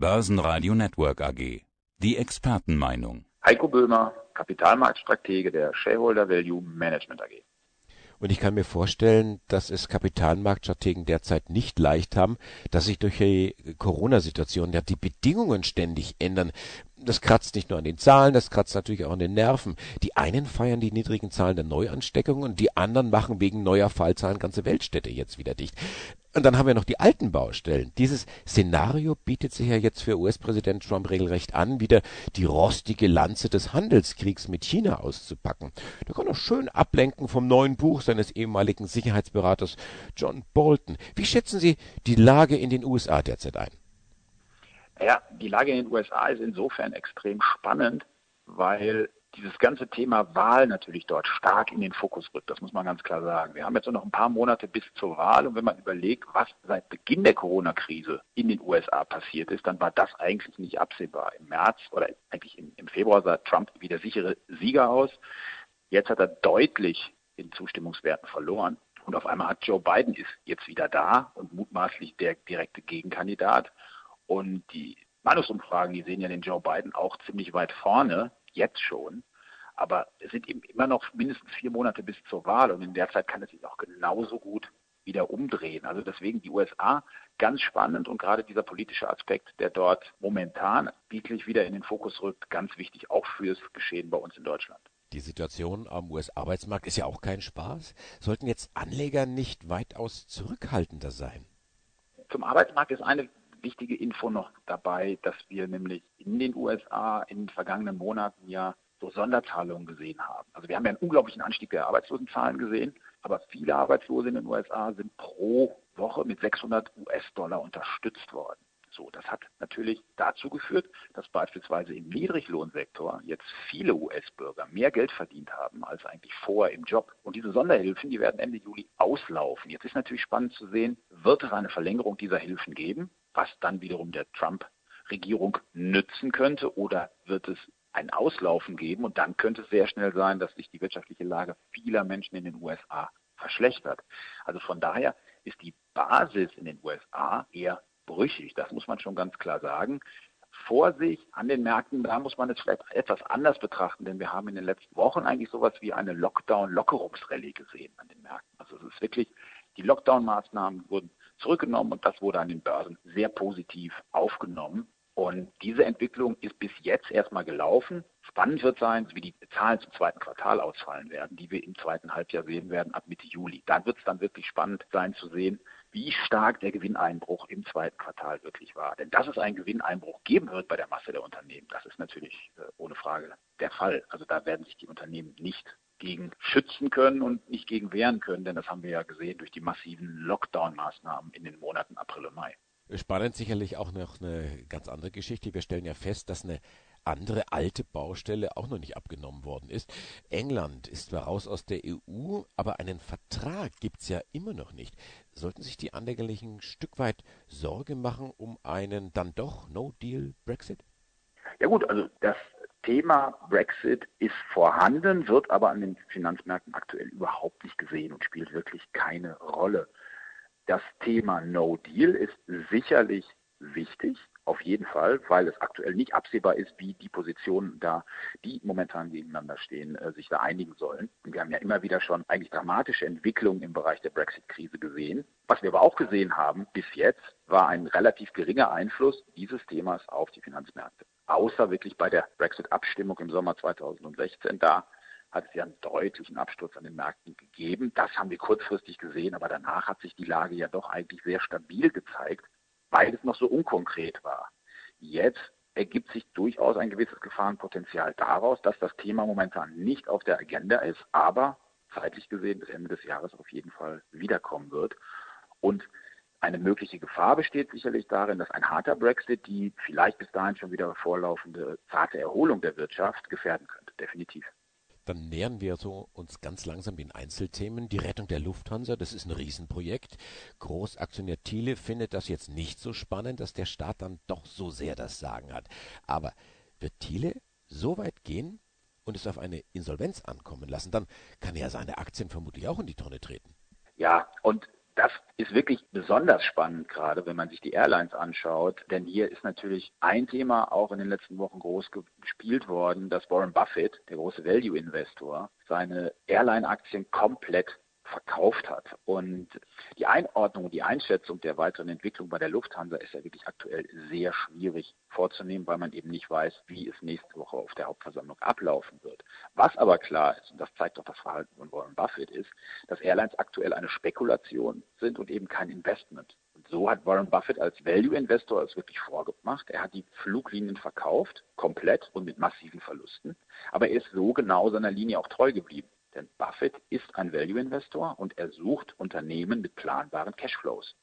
Börsenradio Network AG. Die Expertenmeinung. Heiko Böhmer, Kapitalmarktstratege der Shareholder Value Management AG. Und ich kann mir vorstellen, dass es Kapitalmarktstrategen derzeit nicht leicht haben, dass sich durch die Corona-Situation ja die Bedingungen ständig ändern. Das kratzt nicht nur an den Zahlen, das kratzt natürlich auch an den Nerven. Die einen feiern die niedrigen Zahlen der Neuansteckungen und die anderen machen wegen neuer Fallzahlen ganze Weltstädte jetzt wieder dicht. Und dann haben wir noch die alten Baustellen. Dieses Szenario bietet sich ja jetzt für US-Präsident Trump regelrecht an, wieder die rostige Lanze des Handelskriegs mit China auszupacken. Der kann doch schön ablenken vom neuen Buch seines ehemaligen Sicherheitsberaters John Bolton. Wie schätzen Sie die Lage in den USA derzeit ein? Ja, die Lage in den USA ist insofern extrem spannend, weil dieses ganze Thema Wahl natürlich dort stark in den Fokus rückt. Das muss man ganz klar sagen. Wir haben jetzt nur noch ein paar Monate bis zur Wahl und wenn man überlegt, was seit Beginn der Corona-Krise in den USA passiert ist, dann war das eigentlich nicht absehbar. Im März oder eigentlich im, Februar sah Trump wie der sichere Sieger aus. Jetzt hat er deutlich in Zustimmungswerten verloren. Und auf einmal hat Joe Biden ist jetzt wieder da und mutmaßlich der direkte Gegenkandidat. Und die Meinungsumfragen, die sehen ja den Joe Biden auch ziemlich weit vorne, jetzt schon. Aber es sind eben immer noch mindestens vier Monate bis zur Wahl und in der Zeit kann es sich auch genauso gut wieder umdrehen. Also deswegen die USA ganz spannend und gerade dieser politische Aspekt, der dort momentan wirklich wieder in den Fokus rückt, ganz wichtig auch fürs Geschehen bei uns in Deutschland. Die Situation am US-Arbeitsmarkt ist ja auch kein Spaß. Sollten jetzt Anleger nicht weitaus zurückhaltender sein? Zum Arbeitsmarkt ist eine wichtige Info noch dabei, dass wir nämlich in den USA in den vergangenen Monaten ja so Sonderzahlungen gesehen haben. Also wir haben ja einen unglaublichen Anstieg der Arbeitslosenzahlen gesehen, aber viele Arbeitslose in den USA sind pro Woche mit 600 US-Dollar unterstützt worden. So, das hat natürlich dazu geführt, dass beispielsweise im Niedriglohnsektor jetzt viele US-Bürger mehr Geld verdient haben als eigentlich vorher im Job. Und diese Sonderhilfen, die werden Ende Juli auslaufen. Jetzt ist natürlich spannend zu sehen, wird es eine Verlängerung dieser Hilfen geben, was dann wiederum der Trump-Regierung nützen könnte, oder wird es ein Auslaufen geben und dann könnte es sehr schnell sein, dass sich die wirtschaftliche Lage vieler Menschen in den USA verschlechtert. Also von daher ist die Basis in den USA eher brüchig. Das muss man schon ganz klar sagen. Vorsicht an den Märkten, da muss man es vielleicht etwas anders betrachten, denn wir haben in den letzten Wochen eigentlich sowas wie eine Lockdown-Lockerungsrallye gesehen an den Märkten. Also es ist wirklich, die Lockdown-Maßnahmen wurden zurückgenommen und das wurde an den Börsen sehr positiv aufgenommen. Und diese Entwicklung ist bis jetzt erstmal gelaufen. Spannend wird sein, wie die Zahlen zum zweiten Quartal ausfallen werden, die wir im zweiten Halbjahr sehen werden ab Mitte Juli. Dann wird es dann wirklich spannend sein zu sehen, wie stark der Gewinneinbruch im zweiten Quartal wirklich war. Denn dass es einen Gewinneinbruch geben wird bei der Masse der Unternehmen, das ist natürlich äh, ohne Frage der Fall. Also da werden sich die Unternehmen nicht gegen schützen können und nicht gegen wehren können, denn das haben wir ja gesehen durch die massiven Lockdown-Maßnahmen in den Monaten April und Mai. Spannend sicherlich auch noch eine ganz andere Geschichte. Wir stellen ja fest, dass eine andere alte Baustelle auch noch nicht abgenommen worden ist. England ist zwar raus aus der EU, aber einen Vertrag gibt es ja immer noch nicht. Sollten sich die Anlegerlichen ein Stück weit Sorge machen um einen dann doch No-Deal-Brexit? Ja gut, also das Thema Brexit ist vorhanden, wird aber an den Finanzmärkten aktuell überhaupt nicht gesehen und spielt wirklich keine Rolle. Das Thema No Deal ist sicherlich wichtig, auf jeden Fall, weil es aktuell nicht absehbar ist, wie die Positionen da, die momentan gegeneinander stehen, äh, sich da einigen sollen. Wir haben ja immer wieder schon eigentlich dramatische Entwicklungen im Bereich der Brexit-Krise gesehen. Was wir aber auch gesehen haben bis jetzt, war ein relativ geringer Einfluss dieses Themas auf die Finanzmärkte. Außer wirklich bei der Brexit-Abstimmung im Sommer 2016. Da hat es ja einen deutlichen Absturz an den Märkten gegeben. Das haben wir kurzfristig gesehen, aber danach hat sich die Lage ja doch eigentlich sehr stabil gezeigt weil es noch so unkonkret war. Jetzt ergibt sich durchaus ein gewisses Gefahrenpotenzial daraus, dass das Thema momentan nicht auf der Agenda ist, aber zeitlich gesehen bis Ende des Jahres auf jeden Fall wiederkommen wird. Und eine mögliche Gefahr besteht sicherlich darin, dass ein harter Brexit die vielleicht bis dahin schon wieder vorlaufende zarte Erholung der Wirtschaft gefährden könnte. Definitiv dann nähern wir so uns ganz langsam den Einzelthemen. Die Rettung der Lufthansa, das ist ein Riesenprojekt. Großaktionär Thiele findet das jetzt nicht so spannend, dass der Staat dann doch so sehr das Sagen hat. Aber wird Thiele so weit gehen und es auf eine Insolvenz ankommen lassen, dann kann er seine Aktien vermutlich auch in die Tonne treten. Ja, und Das ist wirklich besonders spannend, gerade wenn man sich die Airlines anschaut, denn hier ist natürlich ein Thema auch in den letzten Wochen groß gespielt worden, dass Warren Buffett, der große Value-Investor, seine Airline-Aktien komplett verkauft hat. Und die Einordnung, die Einschätzung der weiteren Entwicklung bei der Lufthansa ist ja wirklich aktuell sehr schwierig vorzunehmen, weil man eben nicht weiß, wie es nächste Woche auf der Hauptversammlung ablaufen wird. Was aber klar ist, und das zeigt auch das Verhalten von Warren Buffett, ist, dass Airlines aktuell eine Spekulation sind und eben kein Investment. Und so hat Warren Buffett als Value-Investor es wirklich vorgemacht. Er hat die Fluglinien verkauft, komplett und mit massiven Verlusten. Aber er ist so genau seiner Linie auch treu geblieben. Denn Buffett ist ein Value-Investor und er sucht Unternehmen mit planbaren Cashflows.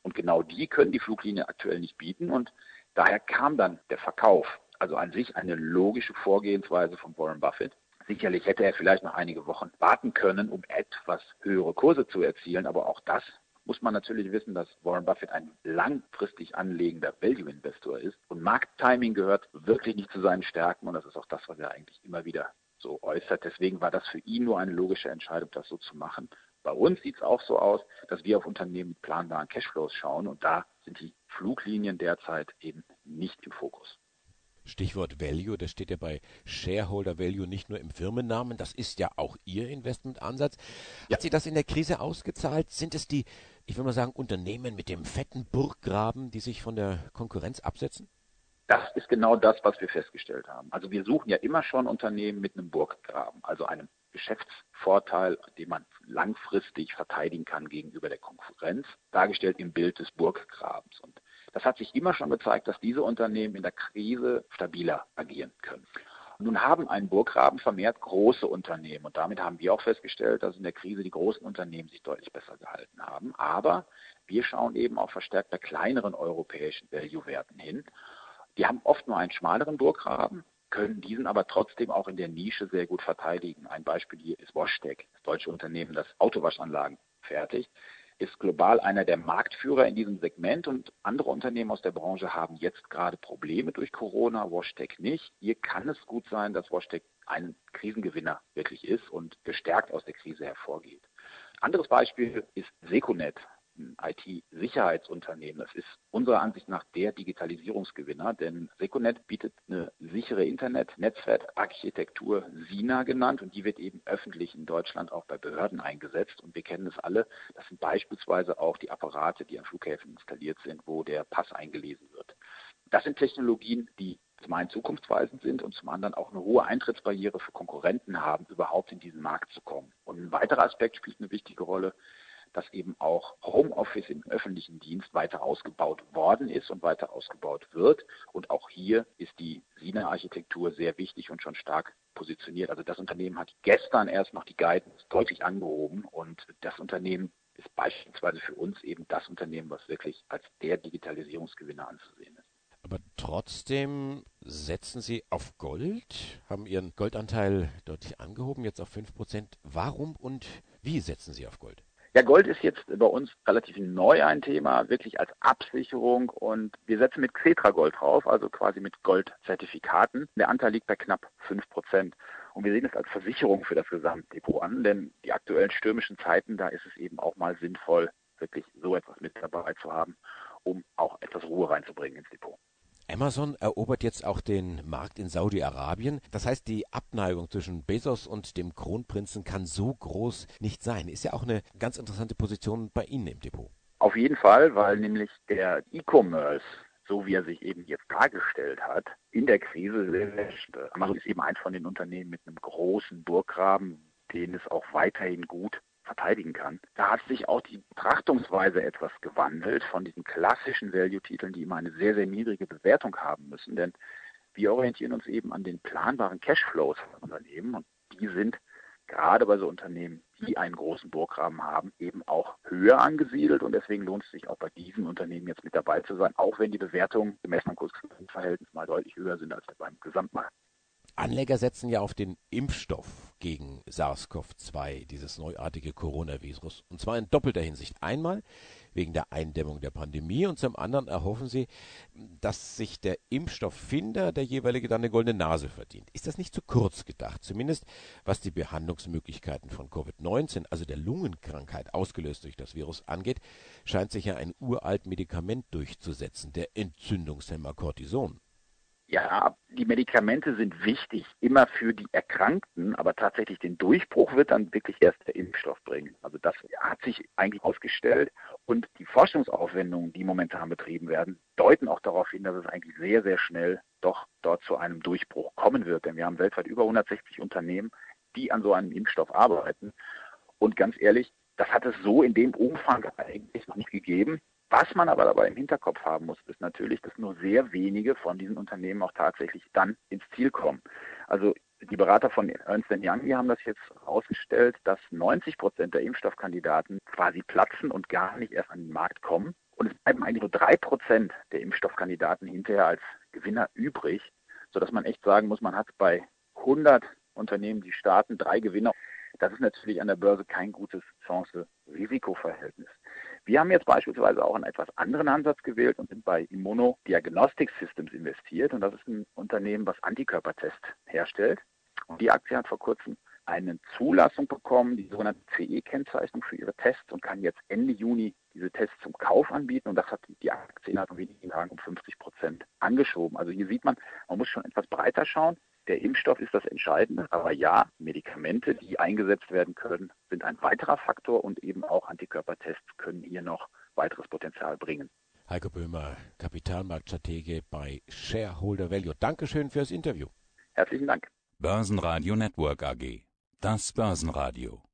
Und genau die können die Fluglinie aktuell nicht bieten und daher kam dann der Verkauf. Also an sich eine logische Vorgehensweise von Warren Buffett. Sicherlich hätte er vielleicht noch einige Wochen warten können, um etwas höhere Kurse zu erzielen, aber auch das muss man natürlich wissen, dass Warren Buffett ein langfristig anlegender Value-Investor ist und Markttiming gehört wirklich nicht zu seinen Stärken und das ist auch das, was er eigentlich immer wieder so äußert. Deswegen war das für ihn nur eine logische Entscheidung, das so zu machen. Bei uns sieht es auch so aus, dass wir auf Unternehmen mit planbaren Cashflows schauen und da sind die Fluglinien derzeit eben nicht im Fokus. Stichwort Value, das steht ja bei Shareholder Value nicht nur im Firmennamen, das ist ja auch Ihr Investmentansatz. Ja. Hat sich das in der Krise ausgezahlt? Sind es die, ich will mal sagen, Unternehmen mit dem fetten Burggraben, die sich von der Konkurrenz absetzen? Das ist genau das, was wir festgestellt haben. Also wir suchen ja immer schon Unternehmen mit einem Burggraben, also einem Geschäftsvorteil, den man langfristig verteidigen kann gegenüber der Konkurrenz, dargestellt im Bild des Burggrabens. Und das hat sich immer schon gezeigt, dass diese Unternehmen in der Krise stabiler agieren können. Nun haben einen Burggraben vermehrt große Unternehmen und damit haben wir auch festgestellt, dass in der Krise die großen Unternehmen sich deutlich besser gehalten haben. Aber wir schauen eben auch verstärkt bei kleineren europäischen Value-Werten hin die haben oft nur einen schmaleren Burggraben, können diesen aber trotzdem auch in der Nische sehr gut verteidigen. Ein Beispiel hier ist WashTec, das deutsche Unternehmen, das Autowaschanlagen fertigt, ist global einer der Marktführer in diesem Segment und andere Unternehmen aus der Branche haben jetzt gerade Probleme durch Corona, WashTec nicht. Hier kann es gut sein, dass WashTec ein Krisengewinner wirklich ist und gestärkt aus der Krise hervorgeht. Anderes Beispiel ist Seconet ein IT-Sicherheitsunternehmen. Das ist unserer Ansicht nach der Digitalisierungsgewinner, denn Seconet bietet eine sichere Internet-Netzwerkarchitektur SINA genannt und die wird eben öffentlich in Deutschland auch bei Behörden eingesetzt und wir kennen es alle. Das sind beispielsweise auch die Apparate, die an Flughäfen installiert sind, wo der Pass eingelesen wird. Das sind Technologien, die zum einen zukunftsweisend sind und zum anderen auch eine hohe Eintrittsbarriere für Konkurrenten haben, überhaupt in diesen Markt zu kommen. Und ein weiterer Aspekt spielt eine wichtige Rolle dass eben auch Homeoffice im öffentlichen Dienst weiter ausgebaut worden ist und weiter ausgebaut wird. Und auch hier ist die SINA-Architektur sehr wichtig und schon stark positioniert. Also das Unternehmen hat gestern erst noch die Guidance deutlich angehoben und das Unternehmen ist beispielsweise für uns eben das Unternehmen, was wirklich als der Digitalisierungsgewinner anzusehen ist. Aber trotzdem setzen Sie auf Gold, haben Ihren Goldanteil deutlich angehoben, jetzt auf 5%. Warum und wie setzen Sie auf Gold? Ja, Gold ist jetzt bei uns relativ neu ein Thema, wirklich als Absicherung und wir setzen mit Xetra Gold drauf, also quasi mit Goldzertifikaten. Der Anteil liegt bei knapp fünf Prozent. Und wir sehen es als Versicherung für das Gesamtdepot an, denn die aktuellen stürmischen Zeiten, da ist es eben auch mal sinnvoll, wirklich so etwas mit dabei zu haben, um auch etwas Ruhe reinzubringen ins Depot. Amazon erobert jetzt auch den Markt in Saudi-Arabien. Das heißt, die Abneigung zwischen Bezos und dem Kronprinzen kann so groß nicht sein. Ist ja auch eine ganz interessante Position bei Ihnen im Depot. Auf jeden Fall, weil nämlich der E-Commerce so wie er sich eben jetzt dargestellt hat, in der Krise Amazon ist eben eins von den Unternehmen mit einem großen Burggraben, den es auch weiterhin gut verteidigen kann. Da hat sich auch die Betrachtungsweise etwas gewandelt von diesen klassischen Value-Titeln, die immer eine sehr, sehr niedrige Bewertung haben müssen. Denn wir orientieren uns eben an den planbaren Cashflows von Unternehmen und die sind gerade bei so Unternehmen, die einen großen Burggraben haben, eben auch höher angesiedelt und deswegen lohnt es sich auch bei diesen Unternehmen jetzt mit dabei zu sein, auch wenn die Bewertungen gemessen am Kursverhältnis mal deutlich höher sind als beim Gesamtmarkt. Anleger setzen ja auf den Impfstoff gegen SARS-CoV-2, dieses neuartige Coronavirus. Und zwar in doppelter Hinsicht. Einmal wegen der Eindämmung der Pandemie und zum anderen erhoffen sie, dass sich der Impfstofffinder, der jeweilige, dann eine goldene Nase verdient. Ist das nicht zu kurz gedacht? Zumindest was die Behandlungsmöglichkeiten von Covid-19, also der Lungenkrankheit ausgelöst durch das Virus angeht, scheint sich ja ein uralt Medikament durchzusetzen, der Entzündungshemmer Cortison. Ja, die Medikamente sind wichtig, immer für die Erkrankten, aber tatsächlich den Durchbruch wird dann wirklich erst der Impfstoff bringen. Also das hat sich eigentlich ausgestellt und die Forschungsaufwendungen, die momentan betrieben werden, deuten auch darauf hin, dass es eigentlich sehr, sehr schnell doch dort zu einem Durchbruch kommen wird. Denn wir haben weltweit über 160 Unternehmen, die an so einem Impfstoff arbeiten. Und ganz ehrlich, das hat es so in dem Umfang eigentlich noch nicht gegeben. Was man aber dabei im Hinterkopf haben muss, ist natürlich, dass nur sehr wenige von diesen Unternehmen auch tatsächlich dann ins Ziel kommen. Also die Berater von Ernst Young, die haben das jetzt herausgestellt, dass 90 Prozent der Impfstoffkandidaten quasi platzen und gar nicht erst an den Markt kommen. Und es bleiben eigentlich nur drei Prozent der Impfstoffkandidaten hinterher als Gewinner übrig, sodass man echt sagen muss, man hat bei 100 Unternehmen, die starten, drei Gewinner. Das ist natürlich an der Börse kein gutes Chance-Risikoverhältnis. Wir haben jetzt beispielsweise auch einen etwas anderen Ansatz gewählt und sind bei Immuno Diagnostic Systems investiert. Und das ist ein Unternehmen, was Antikörpertests herstellt. Und die Aktie hat vor kurzem eine Zulassung bekommen, die sogenannte CE-Kennzeichnung für ihre Tests und kann jetzt Ende Juni diese Tests zum Kauf anbieten. Und das hat die Aktie innerhalb von wenigen Tagen um 50 Prozent angeschoben. Also hier sieht man, man muss schon etwas breiter schauen. Der Impfstoff ist das Entscheidende, aber ja, Medikamente, die eingesetzt werden können, sind ein weiterer Faktor und eben auch Antikörpertests können hier noch weiteres Potenzial bringen. Heiko Böhmer, Kapitalmarktstratege bei Shareholder Value. Dankeschön fürs Interview. Herzlichen Dank. Börsenradio Network AG. Das Börsenradio.